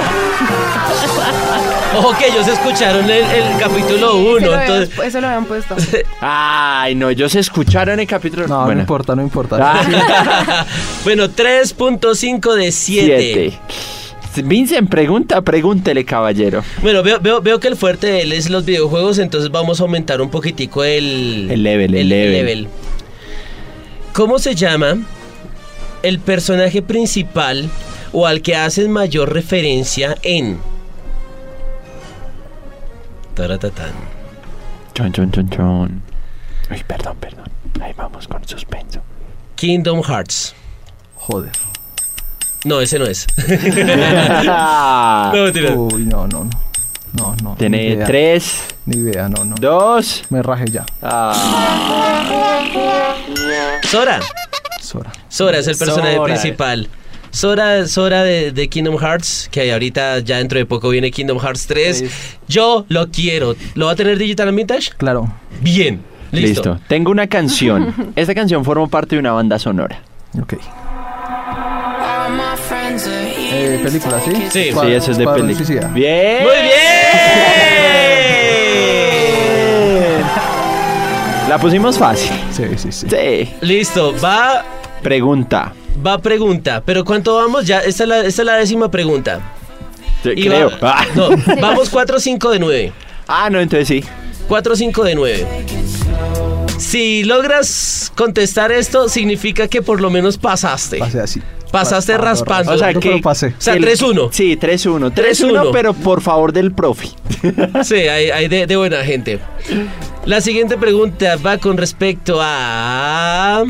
Ojo que ellos escucharon el, el capítulo 1, Eso lo habían- entonces... Eso lo habían puesto. Ay, no, ellos escucharon el capítulo. No, no Bueno. importa, no importa. Ah, bueno, 3.5 de 7. siete. Vincent, pregunta, pregúntele, caballero. Bueno, veo, veo, veo que el fuerte de él es los videojuegos, entonces vamos a aumentar un poquitico el... El level, el level. ¿Cómo se llama el personaje principal o al que haces mayor referencia en... Taratatán. Chon, chon, chon, chon. Uy, perdón, perdón. Ahí vamos con suspenso. Kingdom Hearts. Joder. No, ese no es. No, mentira. Uy, no, no, no. No, no. Tiene tres, Ni idea, no, no. dos. Me rajé ya. Ah, Sora. Sora. Sora es el personaje Sora. principal. Sora, Sora de, de Kingdom Hearts, que ahorita ya dentro de poco viene Kingdom Hearts 3. Yo lo quiero. ¿Lo va a tener Digital and Vintage? Claro. Bien. Listo. listo. Tengo una canción. Esta canción forma parte de una banda sonora. Ok. Eh, película, ¿sí? Sí. Sí, eso es de película. Bien. Muy bien. La pusimos fácil. Sí, sí, sí. Sí. Listo. Va, Pregunta. Va pregunta. Pero ¿cuánto vamos? Ya, esta es la, esta es la décima pregunta. Sí, Y creo. va- Ah. no, vamos 4 5 de 9. Ah, no, entonces sí. 4 5 de 9. Si logras contestar esto, significa que por lo menos pasaste. Pasé así. Pasaste Pa- pa- raspando. O sea que. pasé. O sea, el- 3-1. Sí, 3-1. 3-1, 3-1. pero por favor del profe. Sí, hay, hay de, de buena gente. La siguiente pregunta va con respecto a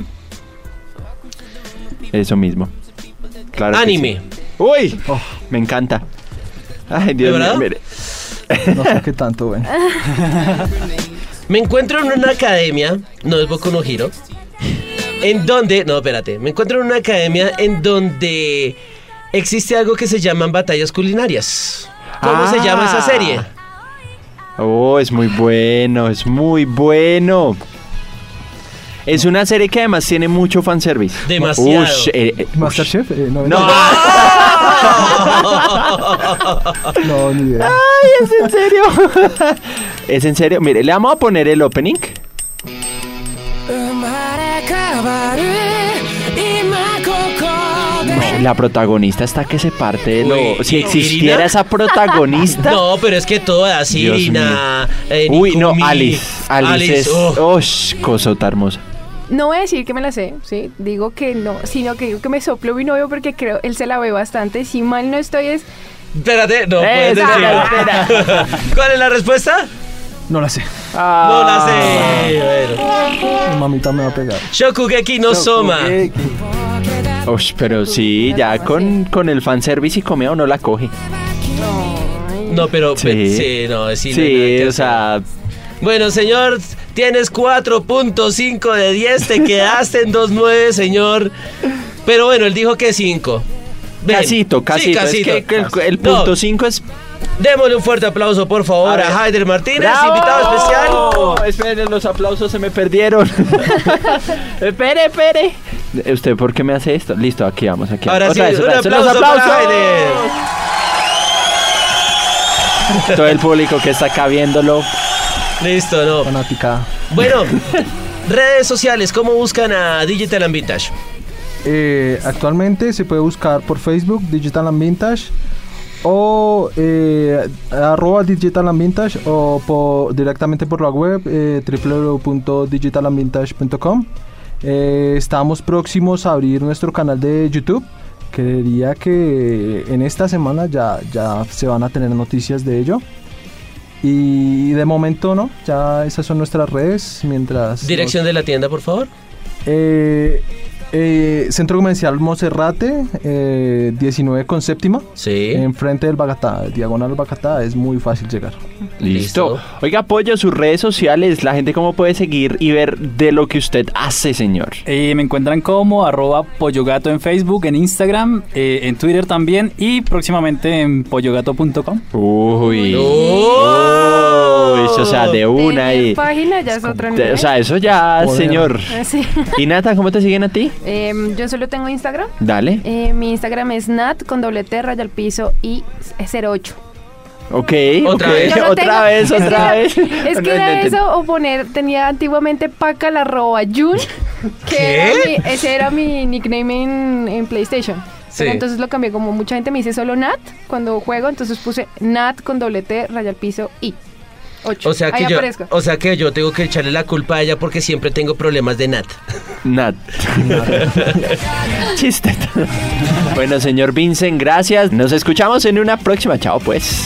Eso mismo. Claro. anime. sí. Uy, Oh. me encanta. Ay, Dios ¿De mío, mire. No sé qué tanto, bueno. Me encuentro en una academia, no es Boku no Hero, en donde, no, espérate, me encuentro en una academia en donde existe algo que se llaman batallas culinarias. ¿Cómo se llama esa Ah. serie? Oh, es muy bueno, es muy bueno. Es una serie que además tiene mucho fanservice. Demasiado. Ush, eh, eh. Masterchef. eh, no, No, no, ni idea. Ay, es en serio. es en serio. Mire, le vamos a poner el opening. La protagonista está que se parte de lo. Uy, si ¿y- existiera Irina? esa protagonista. No, pero es que toda así, Dios Irina, eh, Uy, no, Nikumi, Alice. Alice, es. oh. Cosota hermosa. No voy a decir que me la sé, ¿sí? Digo que no, sino que digo que me sopló mi novio porque creo él se la ve bastante. Si mal no estoy es... Espérate, no puedes decirlo. ¿Cuál es la respuesta? No la sé. No la Ah. sé. Bueno. Mi mamita me va a pegar. Shokugeki no Soma. Ush, pero sí, ya con, con el fanservice y comeo no la coge. No, pero Sí. pe- sí, no, sí, no nada Sí, que o sea, Bueno, señor, tienes 4.5 de 10, te quedaste en 2.9, señor. Pero bueno, él dijo que 5. Ven. casito, Sí, casito. Es que, que el, punto 5 es. démosle un fuerte aplauso, por favor, A a, ver. Haider Martínez, ¡Bravo! invitado especial. Esperen, los aplausos se me perdieron. espere, espere. ¿Usted por qué me hace esto? Listo, aquí vamos, aquí Ahora vamos. sí, Otra vez, un otra vez. aplauso ¡Los para aplausos! Haider. Todo el público que está acá viéndolo. Listo, no. Fanática. Bueno, redes sociales, ¿cómo buscan a Digital and Vintage? Eh, actualmente se puede buscar por Facebook Digital and Vintage o eh, arroba Digital and Vintage o por- directamente por la web eh, www.digitalandvintage.com. Eh, estamos próximos a abrir nuestro canal de YouTube. Creería que en esta semana ya, ya se van a tener noticias de ello. Y de momento no, ya esas son nuestras redes. Mientras Dirección de la tienda, por favor. eh, eh, Centro Comercial Monserrate, eh, 19 con séptima, Sí. enfrente del Bagatá, diagonal al Bagatá, es muy fácil llegar. Listo. Listo. Oiga, apoyo sus redes sociales. La gente cómo puede seguir y ver de lo que usted hace, señor. Eh, me encuentran como arroba pollogato en Facebook, en Instagram, eh, en Twitter también y próximamente en pollogato.com. Uy. ¡Oh! Uy, o sea, de una y... página ya es nivel. o sea, eso ya, Poder. señor. Ah, sí. ¿Y Nata, cómo te siguen a ti? Em, yo solo tengo Instagram. Dale. Eh, mi Instagram es nat con doble T, raya al piso y 08. Ok, Otra ok. vez. Otra tengo. vez, Es que otra era- vez. Es que era eso o poner, tenía antiguamente paca la arroba Jun, que ¿Qué? era mi- ese era mi nickname en, en PlayStation. Pero Sí. entonces lo cambié, como mucha gente me dice solo Nat cuando juego, entonces puse Nat con doble T, raya al piso y 8. O sea, que Ahí yo, aparezco. o sea que yo tengo que echarle la culpa a ella porque siempre tengo problemas de Nat. Nat. Chiste. bueno, señor Vincent, gracias. Nos escuchamos en una próxima. Chao, pues.